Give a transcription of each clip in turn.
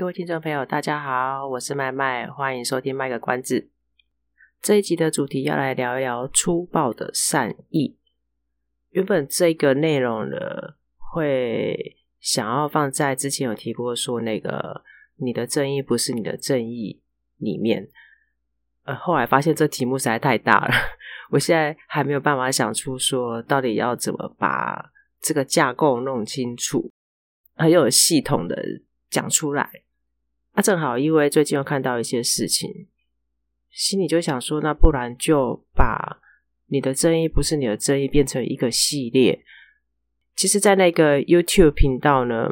各位听众朋友，大家好，我是麦麦，欢迎收听《卖个关子》。这一集的主题要来聊一聊粗暴的善意。原本这个内容呢，会想要放在之前有提过说那个你的正义不是你的正义里面，呃，后来发现这题目实在太大了，我现在还没有办法想出说到底要怎么把这个架构弄清楚，很有系统的讲出来。正好，因为最近又看到一些事情，心里就想说，那不然就把你的正义不是你的正义变成一个系列。其实，在那个 YouTube 频道呢，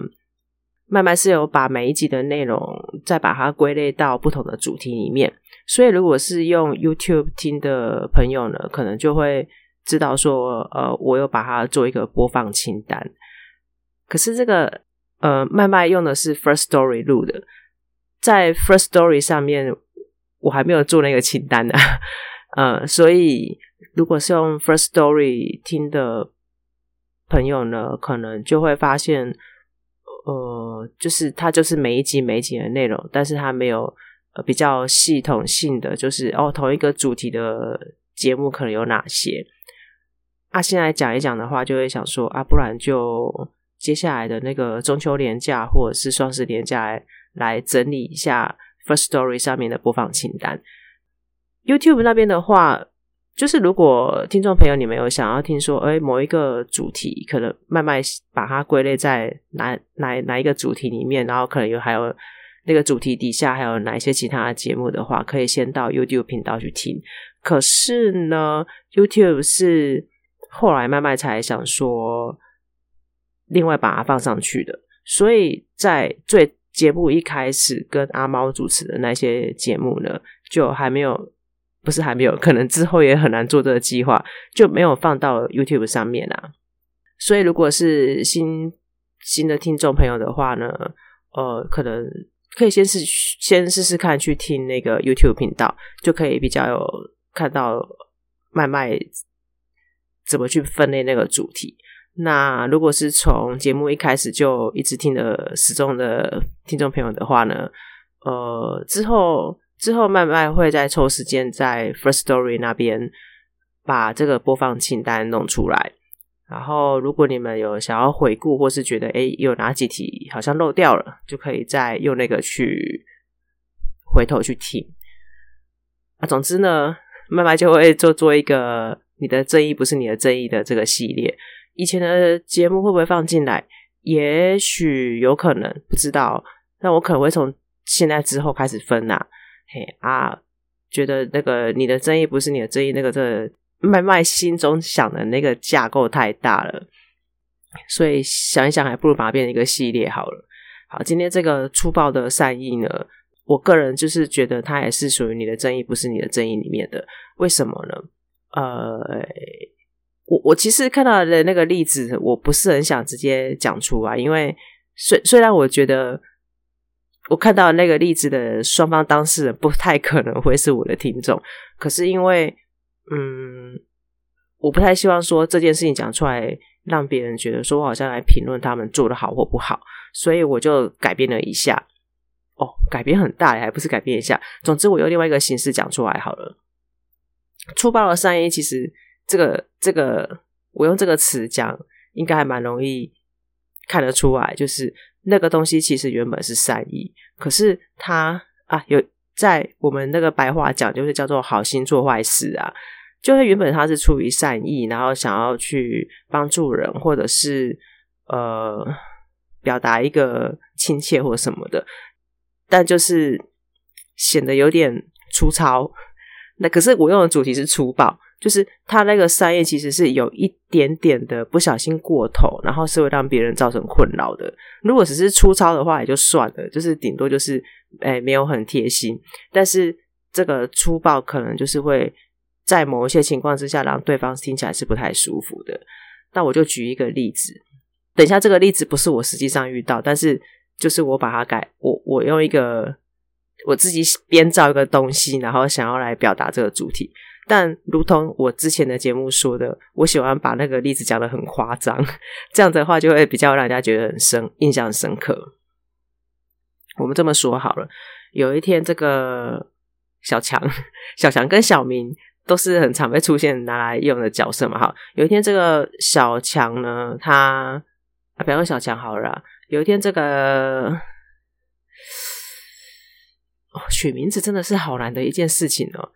麦麦是有把每一集的内容再把它归类到不同的主题里面。所以，如果是用 YouTube 听的朋友呢，可能就会知道说，呃，我有把它做一个播放清单。可是这个呃，麦麦用的是 First Story 录的。在 First Story 上面，我还没有做那个清单呢，呃，所以如果是用 First Story 听的朋友呢，可能就会发现，呃，就是它就是每一集每一集的内容，但是它没有呃比较系统性的，就是哦同一个主题的节目可能有哪些。啊，现在讲一讲的话，就会想说啊，不然就接下来的那个中秋连假或者是双十连假。来整理一下 First Story 上面的播放清单。YouTube 那边的话，就是如果听众朋友你们有想要听说，哎，某一个主题可能慢慢把它归类在哪哪哪一个主题里面，然后可能有还有那个主题底下还有哪一些其他的节目的话，可以先到 YouTube 频道去听。可是呢，YouTube 是后来慢慢才想说，另外把它放上去的，所以在最节目一开始跟阿猫主持的那些节目呢，就还没有，不是还没有，可能之后也很难做这个计划，就没有放到 YouTube 上面啊。所以如果是新新的听众朋友的话呢，呃，可能可以先试先试试看去听那个 YouTube 频道，就可以比较有看到麦麦怎么去分类那个主题。那如果是从节目一开始就一直听的始终的听众朋友的话呢，呃，之后之后慢慢会再抽时间在 First Story 那边把这个播放清单弄出来。然后，如果你们有想要回顾，或是觉得诶有哪几题好像漏掉了，就可以再用那个去回头去听。啊，总之呢，慢慢就会做做一个你的正义不是你的正义的这个系列。以前的节目会不会放进来？也许有可能，不知道。那我可能会从现在之后开始分呐、啊。嘿啊，觉得那个你的争议不是你的争议，那个这麦麦心中想的那个架构太大了，所以想一想，还不如把它变成一个系列好了。好，今天这个粗暴的善意呢，我个人就是觉得它也是属于你的正义，不是你的正义里面的。为什么呢？呃。我我其实看到的那个例子，我不是很想直接讲出来，因为虽虽然我觉得我看到那个例子的双方当事人不太可能会是我的听众，可是因为嗯，我不太希望说这件事情讲出来让别人觉得说我好像来评论他们做得好或不好，所以我就改变了一下。哦，改变很大，还不是改变一下。总之，我用另外一个形式讲出来好了。粗暴的善意其实。这个这个，我用这个词讲，应该还蛮容易看得出来。就是那个东西其实原本是善意，可是他啊，有在我们那个白话讲，就是叫做好心做坏事啊。就是原本他是出于善意，然后想要去帮助人，或者是呃表达一个亲切或什么的，但就是显得有点粗糙。那可是我用的主题是粗暴。就是他那个善意其实是有一点点的不小心过头，然后是会让别人造成困扰的。如果只是粗糙的话也就算了，就是顶多就是诶没有很贴心，但是这个粗暴可能就是会在某一些情况之下让对方听起来是不太舒服的。那我就举一个例子，等一下这个例子不是我实际上遇到，但是就是我把它改，我我用一个我自己编造一个东西，然后想要来表达这个主题。但如同我之前的节目说的，我喜欢把那个例子讲得很夸张，这样的话就会比较让人家觉得很深，印象深刻。我们这么说好了，有一天这个小强、小强跟小明都是很常被出现拿来用的角色嘛，哈。有一天这个小强呢，他啊，不要说小强好了啦，有一天这个哦，取名字真的是好难的一件事情哦。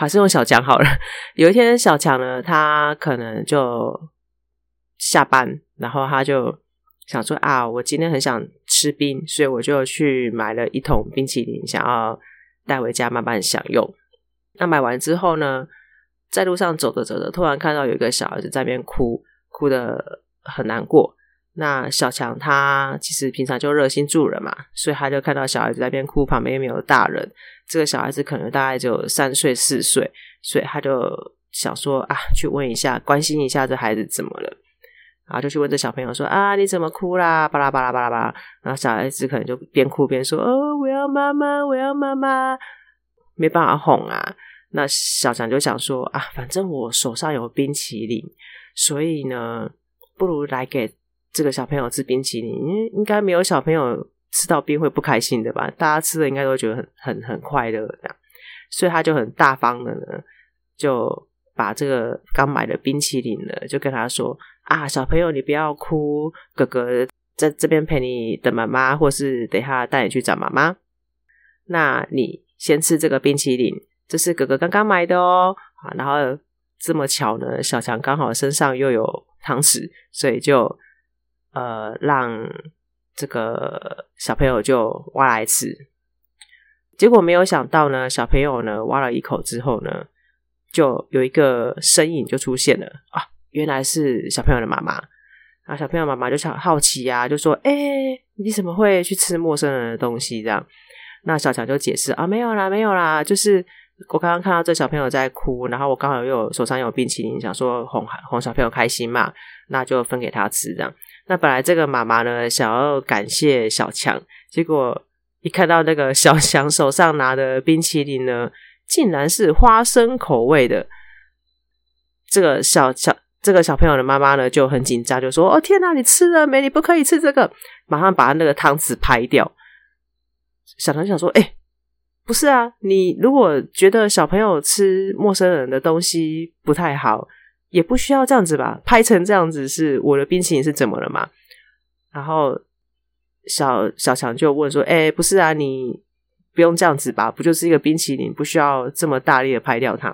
还是用小强好了。有一天，小强呢，他可能就下班，然后他就想说啊，我今天很想吃冰，所以我就去买了一桶冰淇淋，想要带回家慢慢享用。那买完之后呢，在路上走着走着，突然看到有一个小孩子在那边哭，哭得很难过。那小强他其实平常就热心助人嘛，所以他就看到小孩子在那边哭，旁边又没有大人，这个小孩子可能大概就三岁四岁，所以他就想说啊，去问一下，关心一下这孩子怎么了，然后就去问这小朋友说啊，你怎么哭啦？巴拉巴拉巴拉巴拉，然后小孩子可能就边哭边说哦，我要妈妈，我要妈妈，没办法哄啊。那小强就想说啊，反正我手上有冰淇淋，所以呢，不如来给。这个小朋友吃冰淇淋，因为应该没有小朋友吃到冰会不开心的吧？大家吃的应该都觉得很很很快乐这样，所以他就很大方的呢，就把这个刚买的冰淇淋呢，就跟他说啊，小朋友你不要哭，哥哥在这边陪你等妈妈，或是等下带你去找妈妈。那你先吃这个冰淇淋，这是哥哥刚刚买的哦。啊，然后这么巧呢，小强刚好身上又有汤匙，所以就。呃，让这个小朋友就挖来吃，结果没有想到呢，小朋友呢挖了一口之后呢，就有一个身影就出现了啊，原来是小朋友的妈妈。然后小朋友妈妈就想好奇呀、啊，就说：“哎，你怎么会去吃陌生人的东西？”这样，那小强就解释啊，没有啦，没有啦，就是我刚刚看到这小朋友在哭，然后我刚好又有手上有冰淇淋，想说哄哄小朋友开心嘛，那就分给他吃这样。那本来这个妈妈呢，想要感谢小强，结果一看到那个小强手上拿的冰淇淋呢，竟然是花生口味的。这个小小这个小朋友的妈妈呢就很紧张，就说：“哦天哪，你吃了没？你不可以吃这个！”马上把那个汤匙拍掉。小强想说：“哎，不是啊，你如果觉得小朋友吃陌生人的东西不太好。”也不需要这样子吧，拍成这样子是我的冰淇淋是怎么了嘛？然后小小强就问说：“哎、不是啊，你不用这样子吧？不就是一个冰淇淋，不需要这么大力的拍掉它。”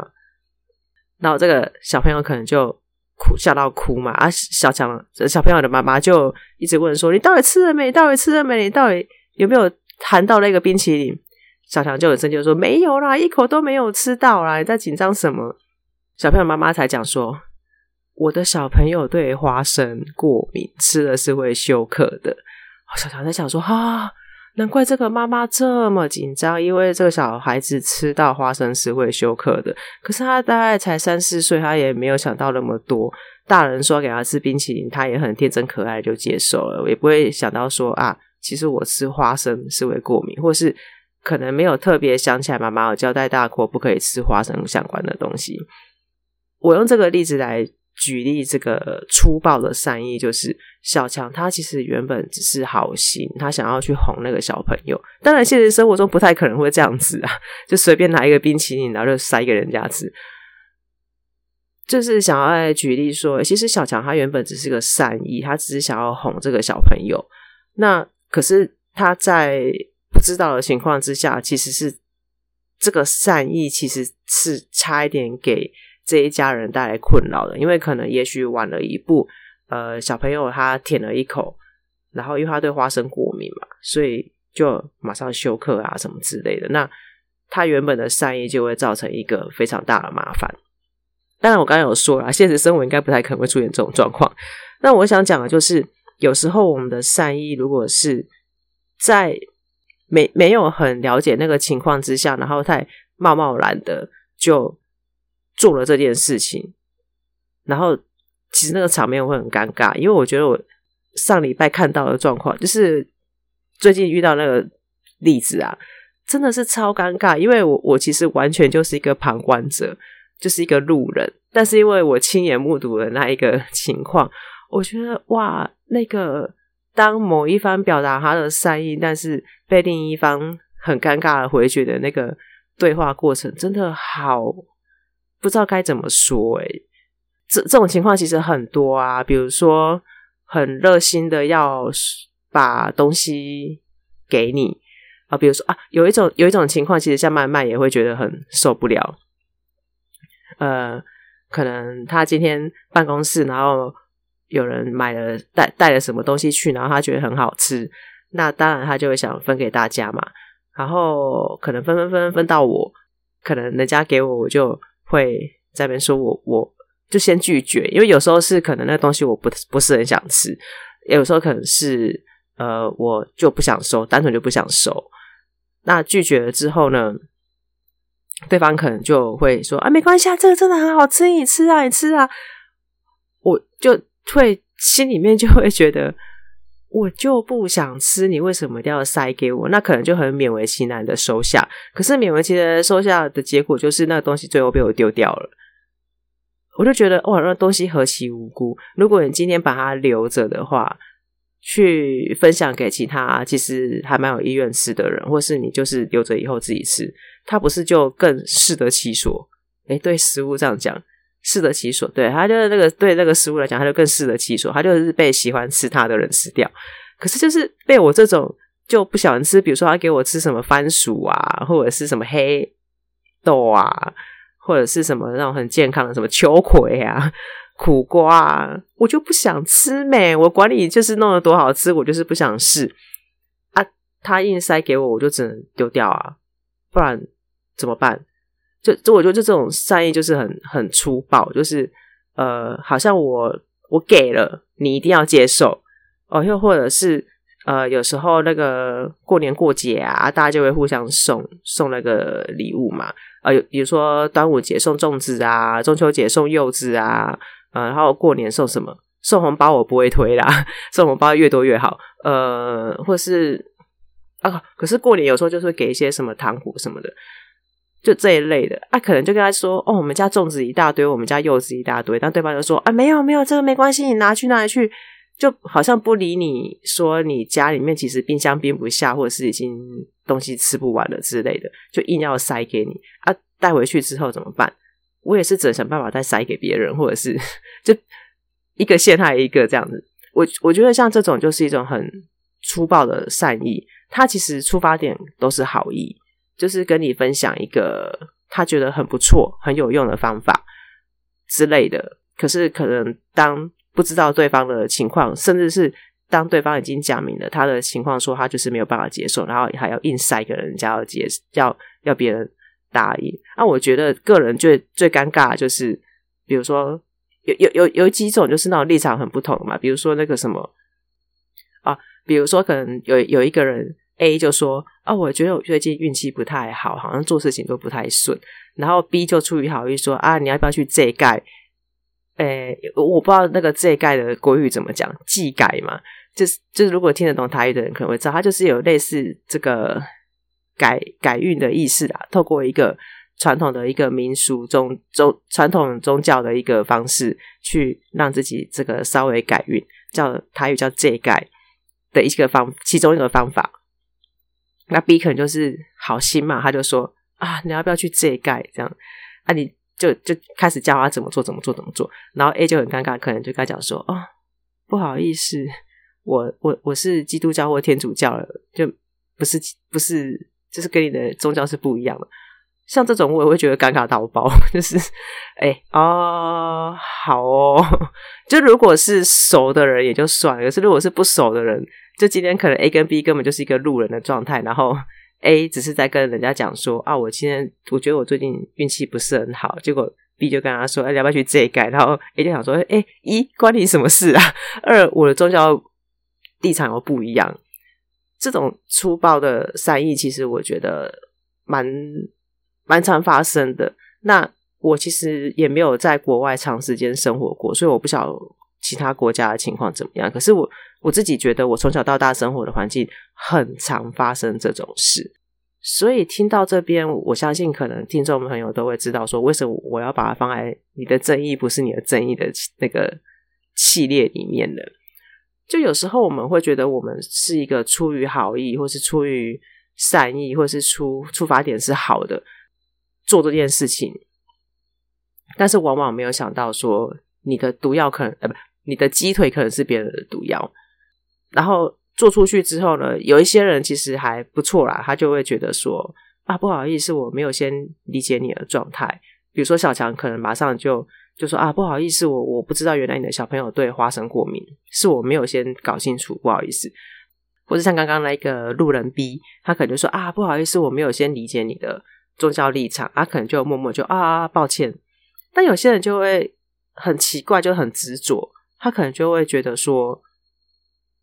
然后这个小朋友可能就哭笑到哭嘛，啊，小强小朋友的妈妈就一直问说：“你到底吃了没？到底吃了没？你到底有没有含到那个冰淇淋？”小强就很生气说：“没有啦，一口都没有吃到啦，你在紧张什么？”小朋友妈妈才讲说。我的小朋友对花生过敏，吃了是会休克的。小强在想说：啊，难怪这个妈妈这么紧张，因为这个小孩子吃到花生是会休克的。可是他大概才三四岁，他也没有想到那么多。大人说给他吃冰淇淋，他也很天真可爱就接受了，也不会想到说啊，其实我吃花生是会过敏，或是可能没有特别想起来妈妈有交代大过不可以吃花生相关的东西。我用这个例子来。举例这个粗暴的善意，就是小强他其实原本只是好心，他想要去哄那个小朋友。当然，现实生活中不太可能会这样子啊，就随便拿一个冰淇淋，然后就塞给人家吃。就是想要来举例说，其实小强他原本只是个善意，他只是想要哄这个小朋友。那可是他在不知道的情况之下，其实是这个善意其实是差一点给。这一家人带来困扰的，因为可能也许晚了一步，呃，小朋友他舔了一口，然后因为他对花生过敏嘛，所以就马上休克啊什么之类的。那他原本的善意就会造成一个非常大的麻烦。当然我刚刚有说了，现实生活应该不太可能会出现这种状况。那我想讲的就是，有时候我们的善意，如果是在没没有很了解那个情况之下，然后太贸贸然的就做了这件事情，然后其实那个场面会很尴尬，因为我觉得我上礼拜看到的状况，就是最近遇到那个例子啊，真的是超尴尬，因为我我其实完全就是一个旁观者，就是一个路人，但是因为我亲眼目睹了那一个 情况，我觉得哇，那个当某一方表达他的善意，但是被另一方很尴尬的回绝的那个对话过程，真的好不知道该怎么说诶，这这种情况其实很多啊，比如说很热心的要把东西给你。啊，比如说啊，有一种有一种情况，其实像麦麦也会觉得很受不了。呃，可能他今天办公室，然后有人买了带带了什么东西去，然后他觉得很好吃，那当然他就会想分给大家嘛。然后可能分分分分到我，可能人家给我，我就会在那边说我我就先拒绝，因为有时候是可能那东西我不不是很想吃，有时候可能是呃我就不想收，单纯就不想收。那拒绝了之后呢，对方可能就会说：“啊，没关系啊，这个真的很好吃，你吃啊，你吃啊。”我就会心里面就会觉得，我就不想吃，你为什么一定要塞给我？那可能就很勉为其难的收下。可是勉为其难收下的结果就是，那个东西最后被我丢掉了。我就觉得，哇，那东西何其无辜！如果你今天把它留着的话。去分享给其他其实还蛮有意愿吃的人，或是你就是留着以后自己吃，他不是就更适得其所？诶，对食物这样讲，适得其所，对他就是那个对那个食物来讲，他就更适得其所，他就是被喜欢吃它的人吃掉。可是就是被我这种就不喜欢吃，比如说他给我吃什么番薯啊，或者是什么黑豆啊，或者是什么那种很健康的什么秋葵啊。苦瓜啊，我就不想吃咩，我管你就是弄得多好吃，我就是不想试啊。他硬塞给我，我就只能丢掉啊，不然怎么办？就就我觉得就这种善意就是很很粗暴，就是呃，好像我我给了你一定要接受哦，又或者是呃，有时候那个过年过节啊，大家就会互相送送那个礼物嘛，呃，比如说端午节送粽子啊，中秋节送柚子啊。呃，然后过年送什么？送红包我不会推啦，送红包越多越好。呃，或是啊，可是过年有时候就是会给一些什么糖果什么的，就这一类的。啊，可能就跟他说，哦，我们家粽子一大堆，我们家柚子一大堆，但对方就说，啊，没有没有，这个没关系，你拿去拿去，就好像不理你说你家里面其实冰箱冰不下，或者是已经东西吃不完了之类的，就硬要塞给你。啊，带回去之后怎么办？我也是只能想办法再塞给别人，或者是就一个陷害一个这样子。我我觉得像这种就是一种很粗暴的善意，他其实出发点都是好意，就是跟你分享一个他觉得很不错、很有用的方法之类的。可是可能当不知道对方的情况，甚至是当对方已经讲明了他的情况，说他就是没有办法接受，然后还要硬塞给人家要接，要要别人。答应。那、我觉得个人最最尴尬就是，比如说有有有有几种就是那种立场很不同嘛，比如说那个什么啊，比如说可能有有一个人 A 就说啊，我觉得我最近运气不太好，好像做事情都不太顺，然后 B 就出于好意说啊，你要不要去这盖？诶，我不知道那个这盖的国语怎么讲，技改嘛，就是就是如果听得懂台语的人可能会知道，他就是有类似这个。改改运的意思啊，透过一个传统的一个民俗宗宗传统宗教的一个方式，去让自己这个稍微改运，叫台语叫这改的一个方其中一个方法。那 B 可能就是好心嘛，他就说啊，你要不要去这盖这样？啊，你就就开始教他怎么做，怎么做，怎么做。然后 A 就很尴尬，可能就跟他讲说，哦，不好意思，我我我是基督教或天主教了，就不是不是。就是跟你的宗教是不一样的，像这种我也会觉得尴尬到爆。就是，哎、哦，好哦，就如果是熟的人也就算了，可是如果是不熟的人，就今天可能 A 跟 B 根本就是一个路人的状态，然后 A 只是在跟人家讲说啊，我今天我觉得我最近运气不是很好，结果 B 就跟他说：“哎，要不要去这一盖？”然后 A 就想说：“哎，一关你什么事啊？二我的宗教立场又不一样。”这种粗暴的善意，其实我觉得蛮蛮常发生的。那我其实也没有在国外长时间生活过，所以我不晓其他国家的情况怎么样。可是我我自己觉得，我从小到大生活的环境很常发生这种事。所以听到这边，我相信可能听众朋友都会知道，说为什么我要把它放在你的正义不是你的正义的那个系列里面的。就有时候我们会觉得我们是一个出于好意，或是出于善意，或是出出发点是好的做这件事情，但是往往没有想到说你的毒药可能呃不，你的鸡腿可能是别人的毒药。然后做出去之后呢，有一些人其实还不错啦，他就会觉得说啊不好意思，我没有先理解你的状态。比如说小强可能马上就。就说啊，不好意思，我我不知道原来你的小朋友对花生过敏，是我没有先搞清楚，不好意思。或者像刚刚那个路人 B，他可能就说啊，不好意思，我没有先理解你的宗教立场，他可能就默默就啊，抱歉。但有些人就会很奇怪，就很执着，他可能就会觉得说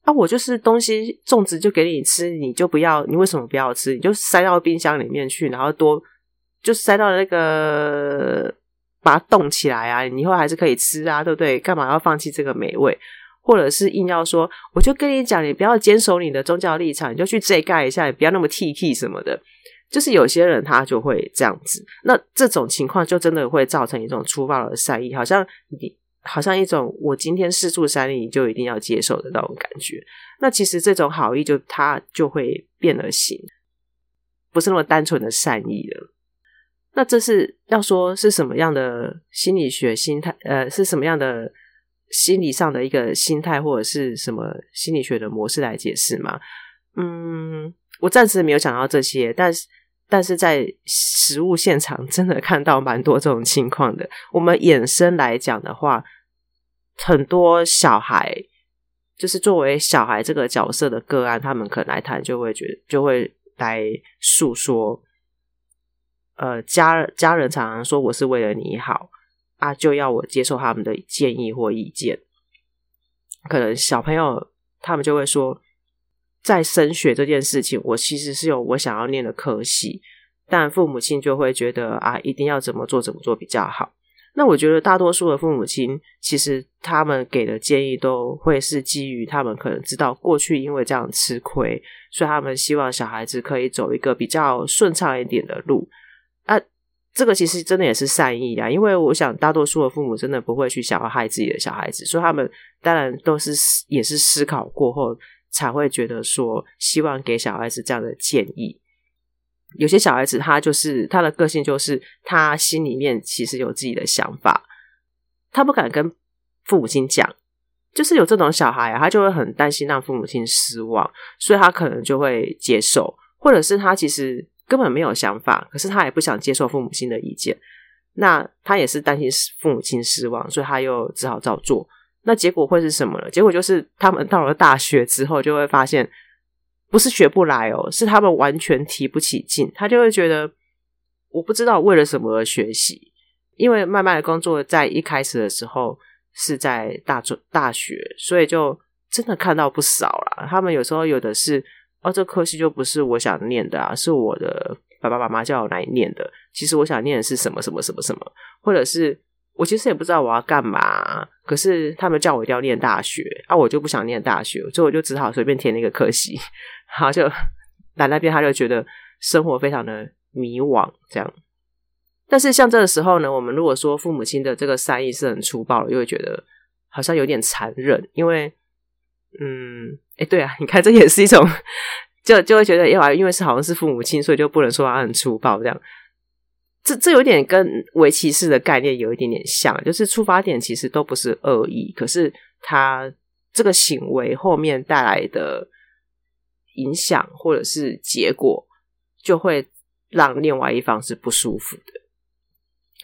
啊，我就是东西种植就给你吃，你就不要，你为什么不要吃？你就塞到冰箱里面去，然后多就塞到那个。把它冻起来啊！你以后还是可以吃啊，对不对？干嘛要放弃这个美味？或者是硬要说，我就跟你讲，你不要坚守你的宗教立场，你就去这盖一下，你不要那么 T T 什么的。就是有些人他就会这样子，那这种情况就真的会造成一种粗暴的善意，好像你好像一种我今天释出善意，你就一定要接受的那种感觉。那其实这种好意就它就会变了形，不是那么单纯的善意了。那这是要说是什么样的心理学心态？呃，是什么样的心理上的一个心态，或者是什么心理学的模式来解释吗？嗯，我暂时没有想到这些，但是但是在实务现场真的看到蛮多这种情况的。我们衍生来讲的话，很多小孩就是作为小孩这个角色的个案，他们可能来谈就会觉得就会来诉说。呃，家家人常常说我是为了你好啊，就要我接受他们的建议或意见。可能小朋友他们就会说，在升学这件事情，我其实是有我想要念的科系，但父母亲就会觉得啊，一定要怎么做怎么做比较好。那我觉得大多数的父母亲，其实他们给的建议都会是基于他们可能知道过去因为这样吃亏，所以他们希望小孩子可以走一个比较顺畅一点的路。啊，这个其实真的也是善意啊，因为我想大多数的父母真的不会去想要害自己的小孩子，所以他们当然都是也是思考过后才会觉得说希望给小孩子这样的建议。有些小孩子他就是他的个性就是他心里面其实有自己的想法，他不敢跟父母亲讲，就是有这种小孩啊，他就会很担心让父母亲失望，所以他可能就会接受，或者是他其实。根本没有想法，可是他也不想接受父母亲的意见，那他也是担心父母亲失望，所以他又只好照做。那结果会是什么呢？结果就是他们到了大学之后，就会发现不是学不来哦，是他们完全提不起劲。他就会觉得我不知道为了什么而学习，因为慢慢的工作在一开始的时候是在大专大学，所以就真的看到不少啦。他们有时候有的是。哦，这科系就不是我想念的啊，是我的爸爸妈妈叫我来念的。其实我想念的是什么什么什么什么，或者是我其实也不知道我要干嘛，可是他们叫我一定要念大学啊，我就不想念大学，所以我就只好随便填了一个科系。好，就来那边，他就觉得生活非常的迷惘，这样。但是像这个时候呢，我们如果说父母亲的这个善意是很粗暴的，又会觉得好像有点残忍，因为。嗯，哎，对啊，你看，这也是一种，就就会觉得，因为因为是好像是父母亲，所以就不能说他很粗暴这样。这这有点跟围棋式的概念有一点点像，就是出发点其实都不是恶意，可是他这个行为后面带来的影响或者是结果，就会让另外一方是不舒服的。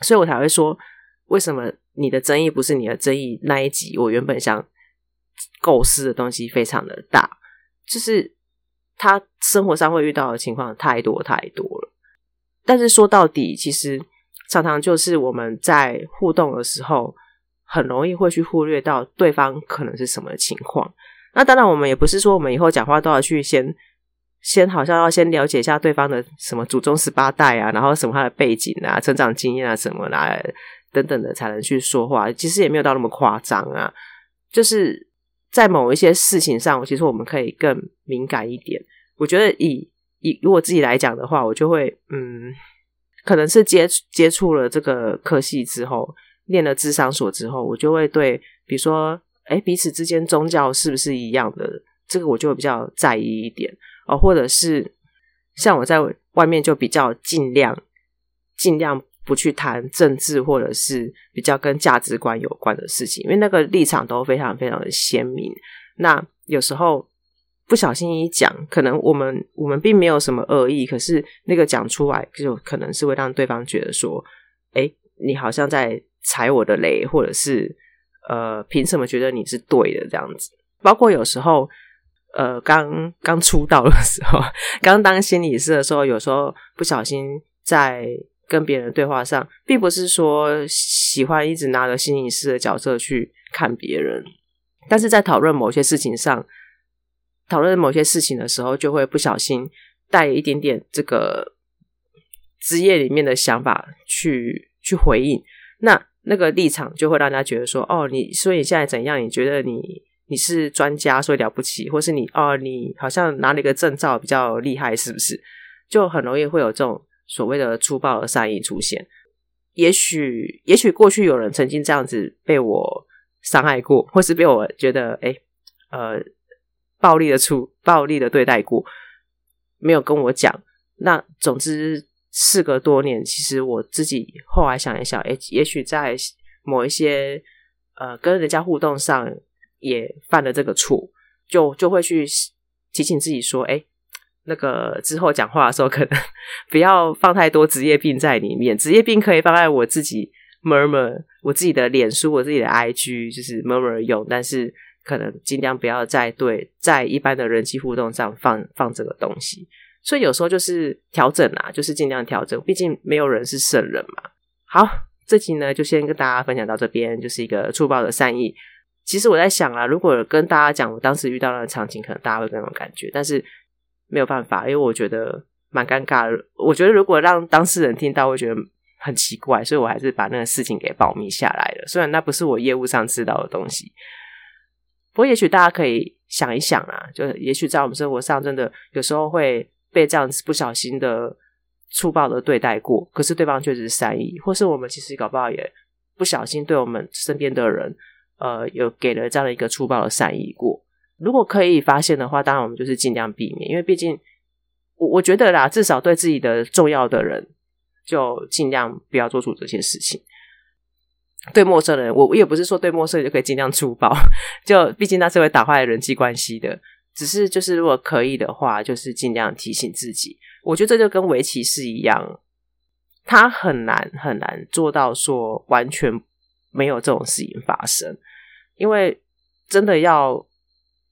所以我才会说，为什么你的争议不是你的争议？那一集我原本想。构思的东西非常的大，就是他生活上会遇到的情况太多太多了。但是说到底，其实常常就是我们在互动的时候，很容易会去忽略到对方可能是什么情况。那当然，我们也不是说我们以后讲话都要去先先好像要先了解一下对方的什么祖宗十八代啊，然后什么他的背景啊、成长经验啊什么啦等等的才能去说话。其实也没有到那么夸张啊，就是在某一些事情上，其实我们可以更敏感一点。我觉得以以如果自己来讲的话，我就会嗯。可能是接接触了这个科系之后，念了智商所之后，我就会对，比如说，哎，彼此之间宗教是不是一样的？这个我就比较在意一点哦，或者是像我在外面就比较尽量尽量不去谈政治，或者是比较跟价值观有关的事情，因为那个立场都非常非常的鲜明。那有时候。不小心一讲，可能我们我们并没有什么恶意，可是那个讲出来就可能是会让对方觉得说，哎，你好像在踩我的雷，或者是呃，凭什么觉得你是对的这样子？包括有时候，呃，刚刚出道的时候，刚当心理师的时候，有时候不小心在跟别人对话上，并不是说喜欢一直拿着心理师的角色去看别人，但是在讨论某些事情上。讨论某些事情的时候，就会不小心带一点点这个职业里面的想法去去回应，那那个立场就会让大家觉得说：“哦，你所以你现在怎样？你觉得你你是专家，所以了不起，或是你哦，你好像拿了一个证照比较厉害，是不是？”就很容易会有这种所谓的粗暴的善意出现。也许，也许过去有人曾经这样子被我伤害过，或是被我觉得哎，呃。暴力的处，暴力的对待过，没有跟我讲。那总之，事隔多年，其实我自己后来想一想，哎，也许在某一些呃跟人家互动上也犯了这个错，就就会去提醒自己说，哎，那个之后讲话的时候，可能 不要放太多职业病在里面。职业病可以放在我自己 murmur，我自己的脸书，我自己的 IG，就是 murmur 用，但是。可能尽量不要再对在一般的人际互动上放放这个东西，所以有时候就是调整啊，就是尽量调整，毕竟没有人是圣人嘛。好，这集呢就先跟大家分享到这边，就是一个粗暴的善意。其实我在想啊，如果跟大家讲我当时遇到那个场景，可能大家会更有感觉，但是没有办法，因为我觉得蛮尴尬的。我觉得如果让当事人听到，会觉得很奇怪，所以我还是把那个事情给保密下来了。虽然那不是我业务上知道的东西。不过，也许大家可以想一想啊，就也许在我们生活上，真的有时候会被这样子不小心的粗暴的对待过，可是对方确实是善意，或是我们其实搞不好也不小心对我们身边的人，呃，有给了这样的一个粗暴的善意过。如果可以发现的话，当然我们就是尽量避免，因为毕竟我我觉得啦，至少对自己的重要的人，就尽量不要做出这些事情。对陌生人，我也不是说对陌生人就可以尽量粗暴，就毕竟那是会打坏人际关系的。只是就是如果可以的话，就是尽量提醒自己。我觉得这就跟围棋是一样，他很难很难做到说完全没有这种事情发生，因为真的要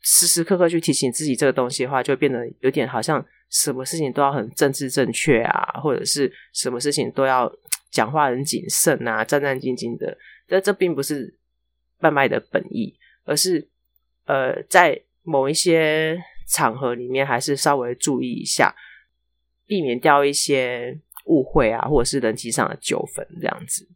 时时刻刻去提醒自己这个东西的话，就变得有点好像什么事情都要很政治正确啊，或者是什么事情都要。讲话很谨慎啊，战战兢兢的，但这并不是贩卖的本意，而是呃，在某一些场合里面，还是稍微注意一下，避免掉一些误会啊，或者是人际上的纠纷这样子。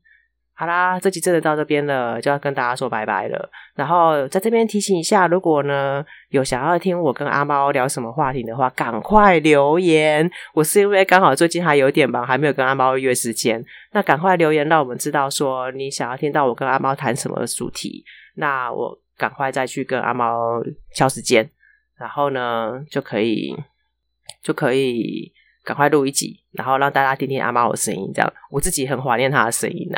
好啦，这集真的到这边了，就要跟大家说拜拜了。然后在这边提醒一下，如果呢有想要听我跟阿猫聊什么话题的话，赶快留言。我是因为刚好最近还有点忙，还没有跟阿猫约时间。那赶快留言，让我们知道说你想要听到我跟阿猫谈什么主题。那我赶快再去跟阿猫敲时间，然后呢就可以就可以赶快录一集，然后让大家听听阿猫的声音。这样我自己很怀念他的声音呐、